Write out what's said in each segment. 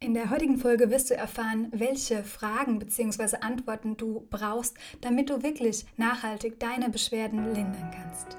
In der heutigen Folge wirst du erfahren, welche Fragen bzw. Antworten du brauchst, damit du wirklich nachhaltig deine Beschwerden lindern kannst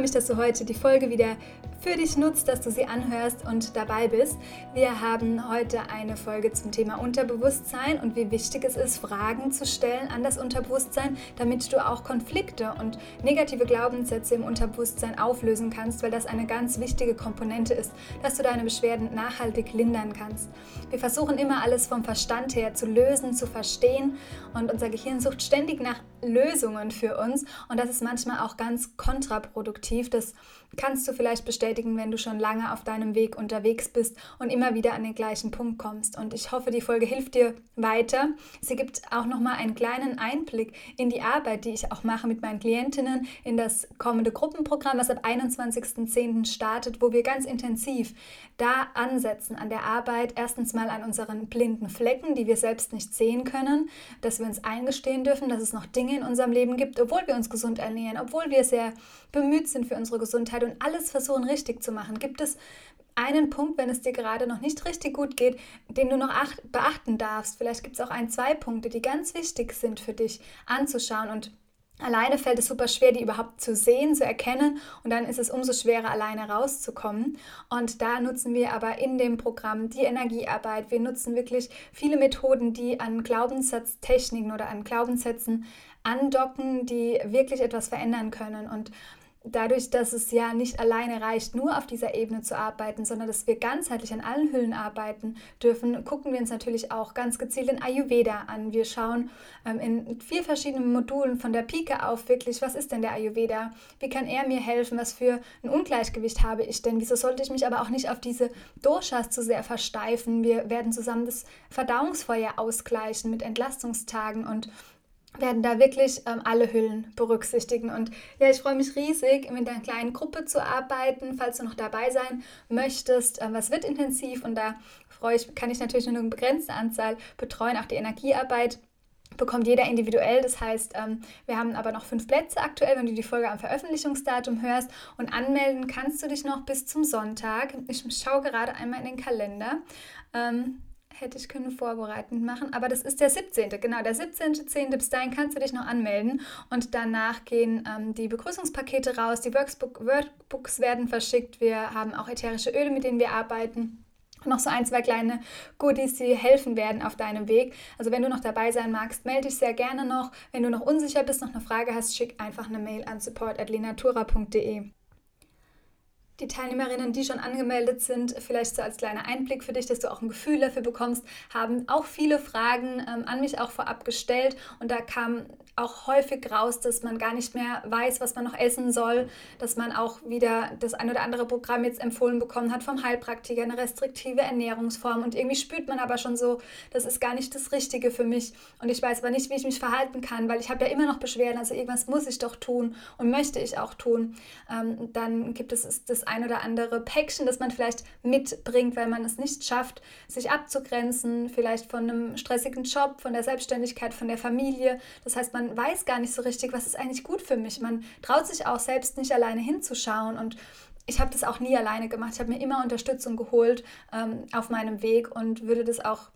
Freue mich, dass du heute die Folge wieder für dich nutzt, dass du sie anhörst und dabei bist. Wir haben heute eine Folge zum Thema Unterbewusstsein und wie wichtig es ist, Fragen zu stellen an das Unterbewusstsein, damit du auch Konflikte und negative Glaubenssätze im Unterbewusstsein auflösen kannst, weil das eine ganz wichtige Komponente ist, dass du deine Beschwerden nachhaltig lindern kannst. Wir versuchen immer alles vom Verstand her zu lösen, zu verstehen und unser Gehirn sucht ständig nach Lösungen für uns und das ist manchmal auch ganz kontraproduktiv. Das kannst du vielleicht bestätigen, wenn du schon lange auf deinem Weg unterwegs bist und immer wieder an den gleichen Punkt kommst. Und ich hoffe, die Folge hilft dir weiter. Sie gibt auch noch mal einen kleinen Einblick in die Arbeit, die ich auch mache mit meinen Klientinnen in das kommende Gruppenprogramm, was ab 21.10. startet, wo wir ganz intensiv da ansetzen an der Arbeit. Erstens mal an unseren blinden Flecken, die wir selbst nicht sehen können, dass wir uns eingestehen dürfen, dass es noch Dinge in unserem Leben gibt, obwohl wir uns gesund ernähren, obwohl wir sehr bemüht sind für unsere Gesundheit und alles versuchen richtig zu machen. Gibt es einen Punkt, wenn es dir gerade noch nicht richtig gut geht, den du noch beachten darfst? Vielleicht gibt es auch ein, zwei Punkte, die ganz wichtig sind für dich anzuschauen und Alleine fällt es super schwer, die überhaupt zu sehen, zu erkennen und dann ist es umso schwerer, alleine rauszukommen. Und da nutzen wir aber in dem Programm die Energiearbeit. Wir nutzen wirklich viele Methoden, die an Glaubenssatztechniken oder an Glaubenssätzen andocken, die wirklich etwas verändern können. Und dadurch, dass es ja nicht alleine reicht, nur auf dieser Ebene zu arbeiten, sondern dass wir ganzheitlich an allen Hüllen arbeiten dürfen, gucken wir uns natürlich auch ganz gezielt den Ayurveda an. Wir schauen ähm, in vier verschiedenen Modulen von der Pike auf wirklich, was ist denn der Ayurveda? Wie kann er mir helfen? Was für ein Ungleichgewicht habe ich denn? Wieso sollte ich mich aber auch nicht auf diese Doshas zu sehr versteifen? Wir werden zusammen das Verdauungsfeuer ausgleichen mit Entlastungstagen und werden da wirklich ähm, alle Hüllen berücksichtigen. Und ja, ich freue mich riesig, mit einer kleinen Gruppe zu arbeiten, falls du noch dabei sein möchtest. Ähm, was wird intensiv und da freue ich, kann ich natürlich nur eine begrenzte Anzahl betreuen, auch die Energiearbeit bekommt jeder individuell. Das heißt, ähm, wir haben aber noch fünf Plätze aktuell, wenn du die Folge am Veröffentlichungsdatum hörst. Und anmelden kannst du dich noch bis zum Sonntag. Ich schaue gerade einmal in den Kalender. Hätte ich können vorbereitend machen, aber das ist der 17. Genau, der 17.10. Bis dahin kannst du dich noch anmelden und danach gehen ähm, die Begrüßungspakete raus, die Workbook, Workbooks werden verschickt, wir haben auch ätherische Öle, mit denen wir arbeiten. Noch so ein, zwei kleine Goodies, die helfen werden auf deinem Weg. Also wenn du noch dabei sein magst, melde dich sehr gerne noch. Wenn du noch unsicher bist, noch eine Frage hast, schick einfach eine Mail an support.lenatura.de die Teilnehmerinnen, die schon angemeldet sind, vielleicht so als kleiner Einblick für dich, dass du auch ein Gefühl dafür bekommst, haben auch viele Fragen ähm, an mich auch vorab gestellt. Und da kam auch häufig raus, dass man gar nicht mehr weiß, was man noch essen soll, dass man auch wieder das ein oder andere Programm jetzt empfohlen bekommen hat vom Heilpraktiker, eine restriktive Ernährungsform und irgendwie spürt man aber schon so, das ist gar nicht das Richtige für mich und ich weiß aber nicht, wie ich mich verhalten kann, weil ich habe ja immer noch Beschwerden, also irgendwas muss ich doch tun und möchte ich auch tun. Ähm, dann gibt es das ein oder andere Päckchen, das man vielleicht mitbringt, weil man es nicht schafft, sich abzugrenzen, vielleicht von einem stressigen Job, von der Selbstständigkeit, von der Familie. Das heißt, man weiß gar nicht so richtig, was ist eigentlich gut für mich. Man traut sich auch selbst nicht alleine hinzuschauen und ich habe das auch nie alleine gemacht. Ich habe mir immer Unterstützung geholt ähm, auf meinem Weg und würde das auch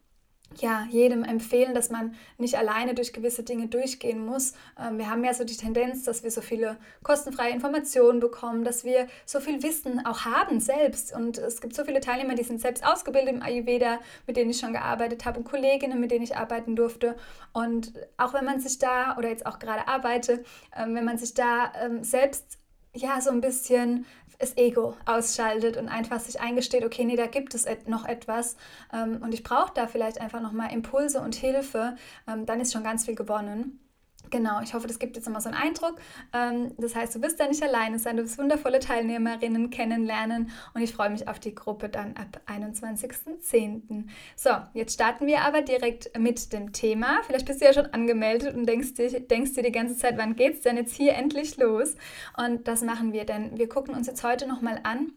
ja, jedem empfehlen, dass man nicht alleine durch gewisse Dinge durchgehen muss. Ähm, wir haben ja so die Tendenz, dass wir so viele kostenfreie Informationen bekommen, dass wir so viel Wissen auch haben selbst. Und es gibt so viele Teilnehmer, die sind selbst ausgebildet im Ayurveda, mit denen ich schon gearbeitet habe und Kolleginnen, mit denen ich arbeiten durfte. Und auch wenn man sich da, oder jetzt auch gerade arbeite, ähm, wenn man sich da ähm, selbst ja so ein bisschen das Ego ausschaltet und einfach sich eingesteht, okay, nee, da gibt es noch etwas ähm, und ich brauche da vielleicht einfach nochmal Impulse und Hilfe, ähm, dann ist schon ganz viel gewonnen. Genau, ich hoffe, das gibt jetzt nochmal so einen Eindruck. Ähm, das heißt, du wirst da nicht alleine sein, du wirst wundervolle Teilnehmerinnen kennenlernen und ich freue mich auf die Gruppe dann ab 21.10. So, jetzt starten wir aber direkt mit dem Thema. Vielleicht bist du ja schon angemeldet und denkst, denkst dir die ganze Zeit, wann geht es denn jetzt hier endlich los? Und das machen wir, denn wir gucken uns jetzt heute nochmal an,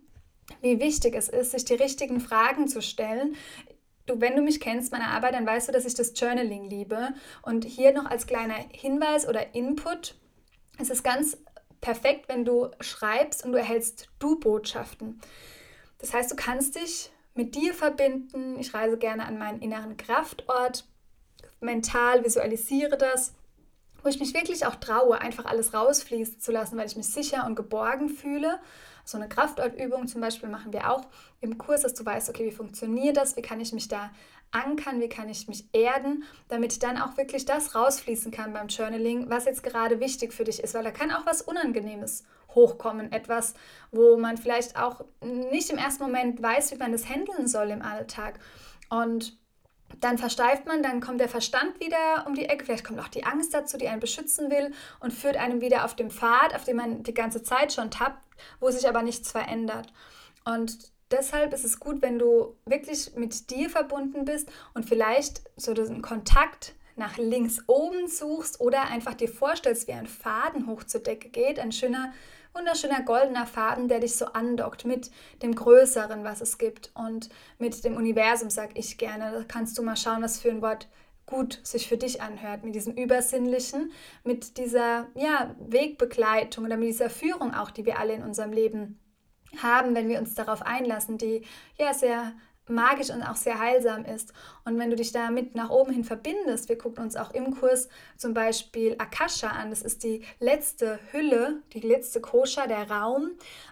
wie wichtig es ist, sich die richtigen Fragen zu stellen du, wenn du mich kennst, meine Arbeit, dann weißt du, dass ich das Journaling liebe. Und hier noch als kleiner Hinweis oder Input, es ist ganz perfekt, wenn du schreibst und du erhältst Du-Botschaften. Das heißt, du kannst dich mit dir verbinden. Ich reise gerne an meinen inneren Kraftort, mental visualisiere das, wo ich mich wirklich auch traue, einfach alles rausfließen zu lassen, weil ich mich sicher und geborgen fühle so eine Kraftortübung zum Beispiel machen wir auch im Kurs, dass du weißt, okay, wie funktioniert das, wie kann ich mich da ankern, wie kann ich mich erden, damit dann auch wirklich das rausfließen kann beim Journaling, was jetzt gerade wichtig für dich ist, weil da kann auch was Unangenehmes hochkommen, etwas, wo man vielleicht auch nicht im ersten Moment weiß, wie man das handeln soll im Alltag. Und dann versteift man, dann kommt der Verstand wieder um die Ecke, vielleicht kommt auch die Angst dazu, die einen beschützen will und führt einem wieder auf dem Pfad, auf dem man die ganze Zeit schon tappt, wo sich aber nichts verändert. Und deshalb ist es gut, wenn du wirklich mit dir verbunden bist und vielleicht so diesen Kontakt nach links oben suchst oder einfach dir vorstellst, wie ein Faden hoch zur Decke geht, ein schöner wunderschöner goldener Faden, der dich so andockt mit dem Größeren, was es gibt und mit dem Universum, sag ich gerne. Da kannst du mal schauen, was für ein Wort gut sich für dich anhört, mit diesem Übersinnlichen, mit dieser ja, Wegbegleitung oder mit dieser Führung auch, die wir alle in unserem Leben haben, wenn wir uns darauf einlassen, die ja sehr magisch und auch sehr heilsam ist. Und wenn du dich damit nach oben hin verbindest, wir gucken uns auch im Kurs zum Beispiel Akasha an, das ist die letzte Hülle, die letzte Kosha, der Raum,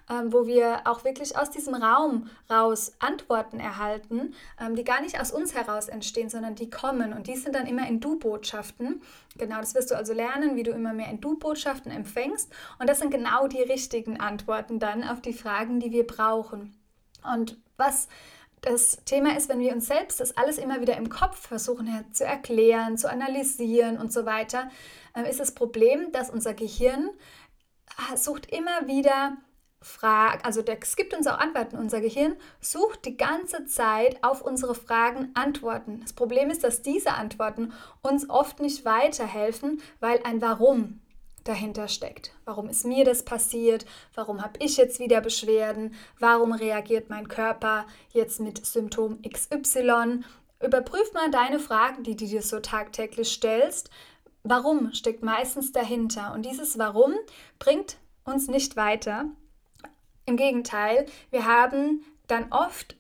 ähm, wo wir auch wirklich aus diesem Raum raus Antworten erhalten, ähm, die gar nicht aus uns heraus entstehen, sondern die kommen und die sind dann immer in Du-Botschaften. Genau, das wirst du also lernen, wie du immer mehr in Du-Botschaften empfängst und das sind genau die richtigen Antworten dann auf die Fragen, die wir brauchen. Und was das Thema ist, wenn wir uns selbst das alles immer wieder im Kopf versuchen zu erklären, zu analysieren und so weiter, äh, ist das Problem, dass unser Gehirn äh, sucht immer wieder Fragen, also es gibt uns auch Antworten. Unser Gehirn sucht die ganze Zeit auf unsere Fragen Antworten. Das Problem ist, dass diese Antworten uns oft nicht weiterhelfen, weil ein Warum dahinter steckt. Warum ist mir das passiert? Warum habe ich jetzt wieder Beschwerden? Warum reagiert mein Körper jetzt mit Symptom XY? Überprüf mal deine Fragen, die du dir so tagtäglich stellst. Warum steckt meistens dahinter? Und dieses Warum bringt uns nicht weiter. Im Gegenteil, wir haben dann oft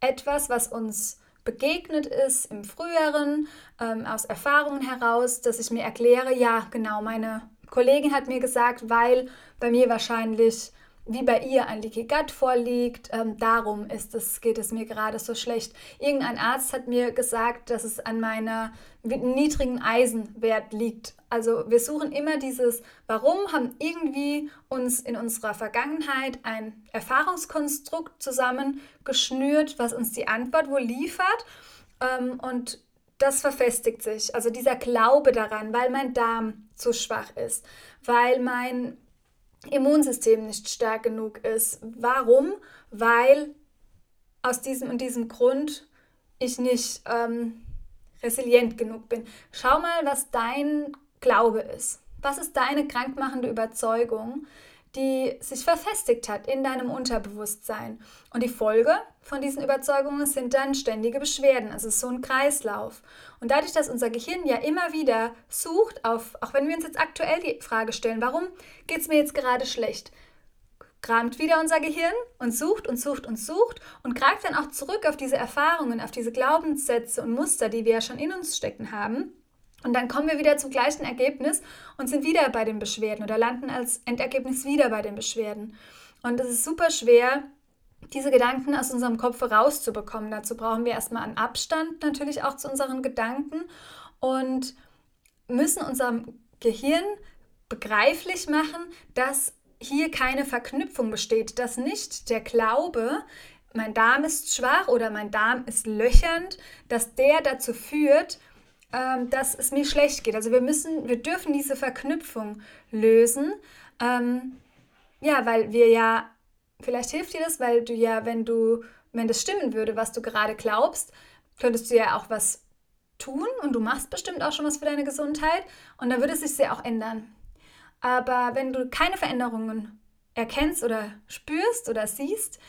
etwas, was uns begegnet ist im früheren, ähm, aus Erfahrungen heraus, dass ich mir erkläre, ja, genau, meine Kollegin hat mir gesagt, weil bei mir wahrscheinlich wie bei ihr ein Leaky Gut vorliegt. Ähm, darum ist es, geht es mir gerade so schlecht. Irgendein Arzt hat mir gesagt, dass es an meiner niedrigen Eisenwert liegt. Also wir suchen immer dieses, warum haben irgendwie uns in unserer Vergangenheit ein Erfahrungskonstrukt zusammengeschnürt, was uns die Antwort wohl liefert. Ähm, und das verfestigt sich. Also dieser Glaube daran, weil mein Darm zu schwach ist, weil mein Immunsystem nicht stark genug ist. Warum? Weil aus diesem und diesem Grund ich nicht ähm, resilient genug bin. Schau mal, was dein Glaube ist. Was ist deine krankmachende Überzeugung, die sich verfestigt hat in deinem Unterbewusstsein. Und die Folge von diesen Überzeugungen sind dann ständige Beschwerden. Also es ist so ein Kreislauf. Und dadurch, dass unser Gehirn ja immer wieder sucht auf, auch wenn wir uns jetzt aktuell die Frage stellen, warum geht es mir jetzt gerade schlecht? kramt wieder unser Gehirn und sucht und sucht und sucht und greift dann auch zurück auf diese Erfahrungen, auf diese Glaubenssätze und Muster, die wir ja schon in uns stecken haben und dann kommen wir wieder zum gleichen Ergebnis und sind wieder bei den Beschwerden oder landen als Endergebnis wieder bei den Beschwerden. Und es ist super schwer, diese Gedanken aus unserem Kopf rauszubekommen. Dazu brauchen wir erstmal einen Abstand natürlich auch zu unseren Gedanken und müssen unserem Gehirn begreiflich machen, dass hier keine Verknüpfung besteht, dass nicht der Glaube, mein Darm ist schwach oder mein Darm ist löchernd, dass der dazu führt, ähm, dass es mir schlecht geht. Also wir müssen, wir dürfen diese Verknüpfung lösen. Ähm, ja, weil wir ja, vielleicht hilft dir das, weil du ja, wenn du, wenn das stimmen würde, was du gerade glaubst, könntest du ja auch was tun und du machst bestimmt auch schon was für deine Gesundheit und dann würde es sich sehr auch ändern. Aber wenn du keine Veränderungen erkennst oder spürst oder siehst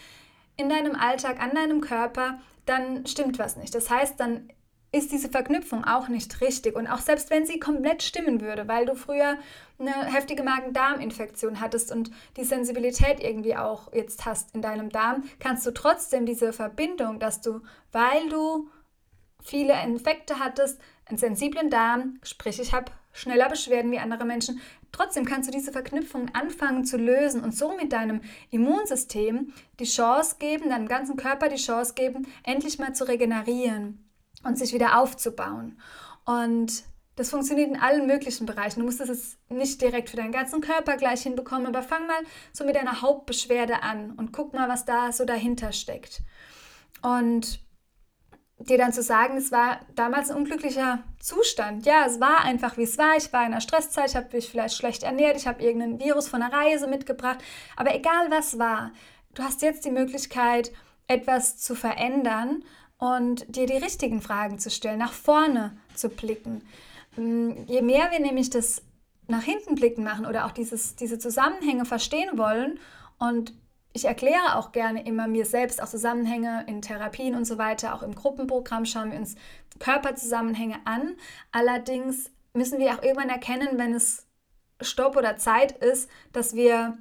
in deinem Alltag, an deinem Körper, dann stimmt was nicht. Das heißt, dann ist diese Verknüpfung auch nicht richtig. Und auch selbst wenn sie komplett stimmen würde, weil du früher eine heftige Magen-Darm-Infektion hattest und die Sensibilität irgendwie auch jetzt hast in deinem Darm, kannst du trotzdem diese Verbindung, dass du, weil du viele Infekte hattest, einen sensiblen Darm, sprich ich habe schneller Beschwerden wie andere Menschen, trotzdem kannst du diese Verknüpfung anfangen zu lösen und somit deinem Immunsystem die Chance geben, deinem ganzen Körper die Chance geben, endlich mal zu regenerieren und sich wieder aufzubauen. Und das funktioniert in allen möglichen Bereichen. Du musst es nicht direkt für deinen ganzen Körper gleich hinbekommen, aber fang mal so mit deiner Hauptbeschwerde an und guck mal, was da so dahinter steckt. Und dir dann zu sagen, es war damals ein unglücklicher Zustand. Ja, es war einfach, wie es war. Ich war in einer Stresszeit, ich habe mich vielleicht schlecht ernährt, ich habe irgendeinen Virus von einer Reise mitgebracht. Aber egal was war, du hast jetzt die Möglichkeit, etwas zu verändern und dir die richtigen Fragen zu stellen, nach vorne zu blicken. Mm, je mehr wir nämlich das nach hinten blicken machen oder auch dieses, diese Zusammenhänge verstehen wollen und ich erkläre auch gerne immer mir selbst auch Zusammenhänge in Therapien und so weiter. Auch im Gruppenprogramm schauen wir uns Körperzusammenhänge an. Allerdings müssen wir auch irgendwann erkennen, wenn es Stopp oder Zeit ist, dass wir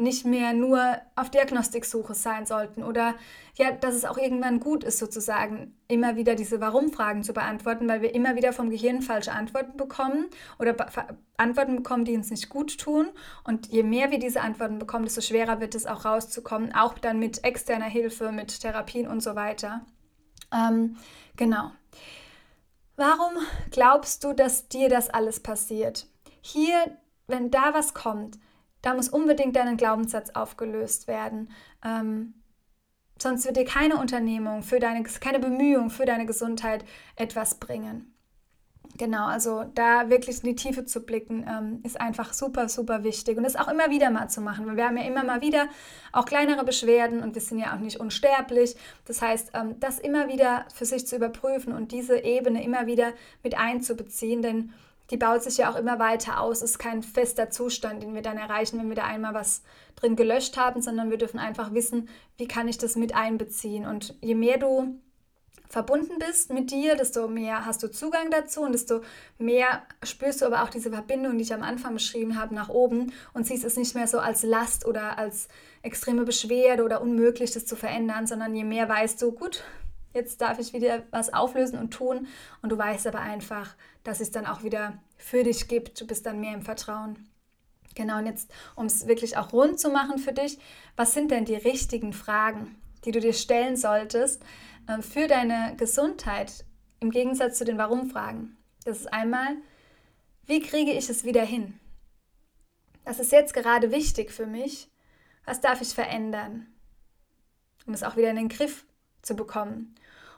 nicht mehr nur auf Diagnostiksuche sein sollten oder ja, dass es auch irgendwann gut ist, sozusagen immer wieder diese Warum-Fragen zu beantworten, weil wir immer wieder vom Gehirn falsche Antworten bekommen oder Antworten bekommen, die uns nicht gut tun. Und je mehr wir diese Antworten bekommen, desto schwerer wird es auch rauszukommen, auch dann mit externer Hilfe, mit Therapien und so weiter. Ähm, genau. Warum glaubst du, dass dir das alles passiert? Hier, wenn da was kommt, da muss unbedingt dein Glaubenssatz aufgelöst werden. Ähm, sonst wird dir keine Unternehmung für deine, keine Bemühung für deine Gesundheit etwas bringen. Genau, also da wirklich in die Tiefe zu blicken, ähm, ist einfach super, super wichtig. Und das auch immer wieder mal zu machen. Weil wir haben ja immer mal wieder auch kleinere Beschwerden und wir sind ja auch nicht unsterblich. Das heißt, ähm, das immer wieder für sich zu überprüfen und diese Ebene immer wieder mit einzubeziehen. Denn die baut sich ja auch immer weiter aus. Ist kein fester Zustand, den wir dann erreichen, wenn wir da einmal was drin gelöscht haben, sondern wir dürfen einfach wissen, wie kann ich das mit einbeziehen. Und je mehr du verbunden bist mit dir, desto mehr hast du Zugang dazu und desto mehr spürst du aber auch diese Verbindung, die ich am Anfang beschrieben habe, nach oben und siehst es nicht mehr so als Last oder als extreme Beschwerde oder unmöglich, das zu verändern, sondern je mehr weißt du, gut, jetzt darf ich wieder was auflösen und tun. Und du weißt aber einfach, dass es dann auch wieder für dich gibt. Du bist dann mehr im Vertrauen. Genau, und jetzt, um es wirklich auch rund zu machen für dich, was sind denn die richtigen Fragen, die du dir stellen solltest äh, für deine Gesundheit im Gegensatz zu den Warum-Fragen? Das ist einmal, wie kriege ich es wieder hin? Das ist jetzt gerade wichtig für mich. Was darf ich verändern, um es auch wieder in den Griff zu bekommen?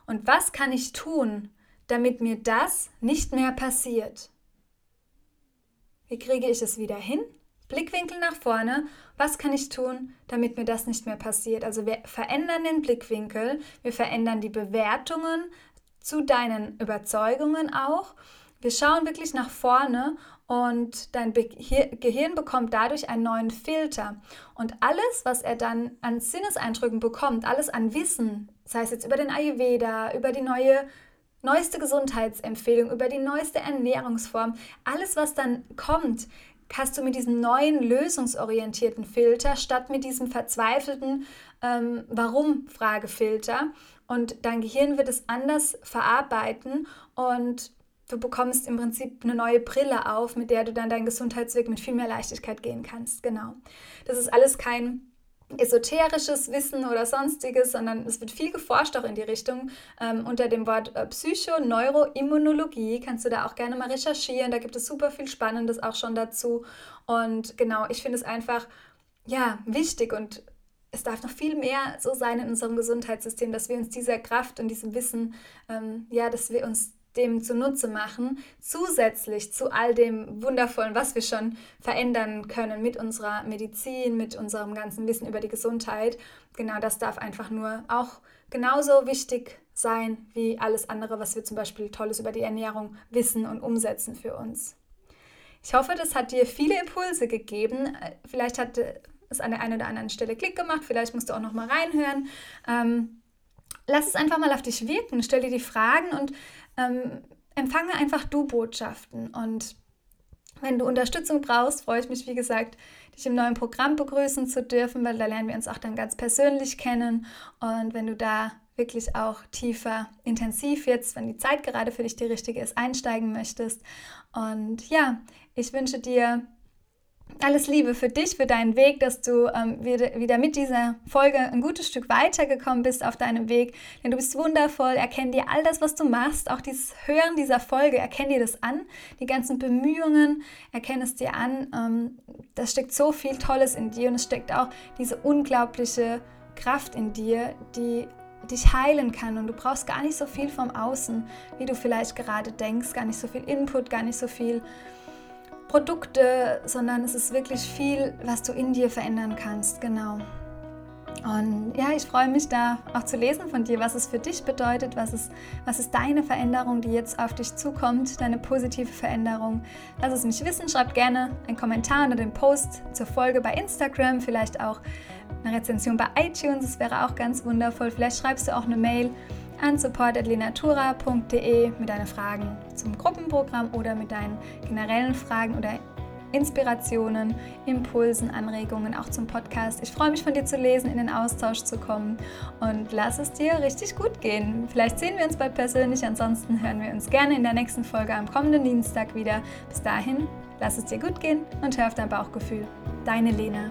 Und was kann ich tun, damit mir das nicht mehr passiert? Wie kriege ich es wieder hin? Blickwinkel nach vorne. Was kann ich tun, damit mir das nicht mehr passiert? Also wir verändern den Blickwinkel, wir verändern die Bewertungen zu deinen Überzeugungen auch. Wir schauen wirklich nach vorne und dein Gehirn bekommt dadurch einen neuen Filter. Und alles, was er dann an Sinneseindrücken bekommt, alles an Wissen, sei es jetzt über den Ayurveda, über die neue neueste Gesundheitsempfehlung, über die neueste Ernährungsform, alles, was dann kommt, hast du mit diesem neuen lösungsorientierten Filter statt mit diesem verzweifelten ähm, Warum-Fragefilter. Und dein Gehirn wird es anders verarbeiten und Du bekommst im Prinzip eine neue Brille auf, mit der du dann deinen Gesundheitsweg mit viel mehr Leichtigkeit gehen kannst. Genau. Das ist alles kein esoterisches Wissen oder sonstiges, sondern es wird viel geforscht auch in die Richtung. Ähm, unter dem Wort äh, Psychoneuroimmunologie kannst du da auch gerne mal recherchieren. Da gibt es super viel Spannendes auch schon dazu. Und genau, ich finde es einfach ja wichtig und es darf noch viel mehr so sein in unserem Gesundheitssystem, dass wir uns dieser Kraft und diesem Wissen, ähm, ja, dass wir uns dem zunutze machen, zusätzlich zu all dem Wundervollen, was wir schon verändern können mit unserer Medizin, mit unserem ganzen Wissen über die Gesundheit. Genau das darf einfach nur auch genauso wichtig sein wie alles andere, was wir zum Beispiel Tolles über die Ernährung wissen und umsetzen für uns. Ich hoffe, das hat dir viele Impulse gegeben. Vielleicht hat es an der einen oder anderen Stelle Klick gemacht, vielleicht musst du auch noch mal reinhören. Ähm, lass es einfach mal auf dich wirken, stell dir die Fragen und ähm, empfange einfach du Botschaften. Und wenn du Unterstützung brauchst, freue ich mich, wie gesagt, dich im neuen Programm begrüßen zu dürfen, weil da lernen wir uns auch dann ganz persönlich kennen. Und wenn du da wirklich auch tiefer, intensiv jetzt, wenn die Zeit gerade für dich die richtige ist, einsteigen möchtest. Und ja, ich wünsche dir alles Liebe für dich, für deinen Weg, dass du ähm, wieder, mit dieser Folge ein gutes Stück weitergekommen bist auf deinem Weg. Denn du bist wundervoll. Erkenn dir all das, was du machst, auch dieses Hören dieser Folge, erkenn dir das an. Die ganzen Bemühungen, erkenn es dir an. Ähm, das steckt so viel Tolles in dir und es steckt auch diese unglaubliche Kraft in dir, die dich heilen kann und du brauchst gar nicht so viel vom Außen, wie du vielleicht gerade denkst, gar nicht so viel Input, gar nicht so viel Produkte, sondern es ist wirklich viel, was du in dir verändern kannst. Genau. Und ja, ich freue mich da auch zu lesen von dir, was es für dich bedeutet, was ist, was ist deine Veränderung, die jetzt auf dich zukommt, deine positive Veränderung. Lass es mich wissen, schreib gerne einen Kommentar unter dem Post zur Folge bei Instagram, vielleicht auch eine Rezension bei iTunes, das wäre auch ganz wundervoll. Vielleicht schreibst du auch eine Mail an support.lenatura.de mit deinen Fragen zum Gruppenprogramm oder mit deinen generellen Fragen oder Inspirationen, Impulsen, Anregungen auch zum Podcast. Ich freue mich von dir zu lesen, in den Austausch zu kommen und lass es dir richtig gut gehen. Vielleicht sehen wir uns bald persönlich, ansonsten hören wir uns gerne in der nächsten Folge am kommenden Dienstag wieder. Bis dahin, lass es dir gut gehen und hör auf dein Bauchgefühl. Deine Lena.